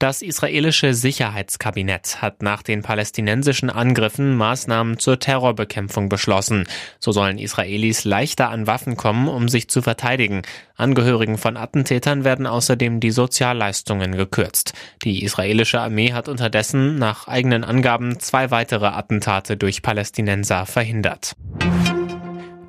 Das israelische Sicherheitskabinett hat nach den palästinensischen Angriffen Maßnahmen zur Terrorbekämpfung beschlossen. So sollen Israelis leichter an Waffen kommen, um sich zu verteidigen. Angehörigen von Attentätern werden außerdem die Sozialleistungen gekürzt. Die israelische Armee hat unterdessen nach eigenen Angaben zwei weitere Attentate durch Palästinenser verhindert.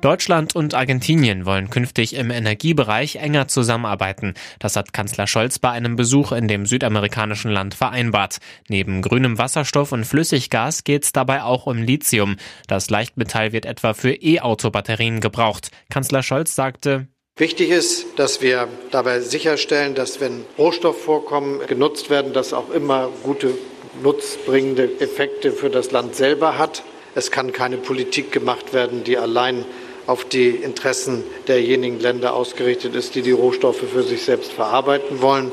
Deutschland und Argentinien wollen künftig im Energiebereich enger zusammenarbeiten. Das hat Kanzler Scholz bei einem Besuch in dem südamerikanischen Land vereinbart. Neben grünem Wasserstoff und Flüssiggas geht es dabei auch um Lithium. Das Leichtmetall wird etwa für E-Auto-Batterien gebraucht. Kanzler Scholz sagte, Wichtig ist, dass wir dabei sicherstellen, dass wenn Rohstoffvorkommen genutzt werden, das auch immer gute nutzbringende Effekte für das Land selber hat. Es kann keine Politik gemacht werden, die allein auf die Interessen derjenigen Länder ausgerichtet ist, die die Rohstoffe für sich selbst verarbeiten wollen.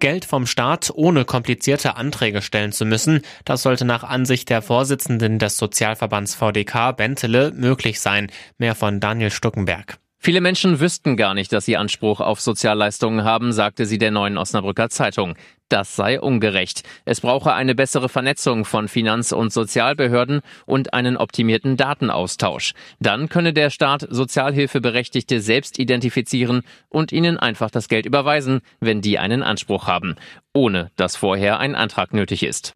Geld vom Staat ohne komplizierte Anträge stellen zu müssen, das sollte nach Ansicht der Vorsitzenden des Sozialverbands VDK Bentele möglich sein. Mehr von Daniel Stuckenberg. Viele Menschen wüssten gar nicht, dass sie Anspruch auf Sozialleistungen haben, sagte sie der neuen Osnabrücker Zeitung. Das sei ungerecht. Es brauche eine bessere Vernetzung von Finanz- und Sozialbehörden und einen optimierten Datenaustausch. Dann könne der Staat Sozialhilfeberechtigte selbst identifizieren und ihnen einfach das Geld überweisen, wenn die einen Anspruch haben, ohne dass vorher ein Antrag nötig ist.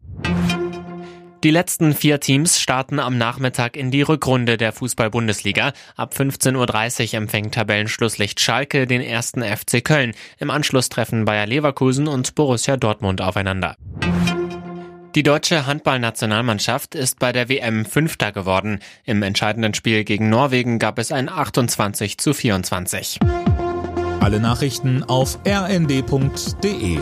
Die letzten vier Teams starten am Nachmittag in die Rückrunde der Fußball-Bundesliga. Ab 15.30 Uhr empfängt Tabellenschlusslicht Schalke den ersten FC Köln. Im Anschluss treffen Bayer Leverkusen und Borussia Dortmund aufeinander. Die deutsche Handballnationalmannschaft ist bei der WM Fünfter geworden. Im entscheidenden Spiel gegen Norwegen gab es ein 28 zu 24. Alle Nachrichten auf rnd.de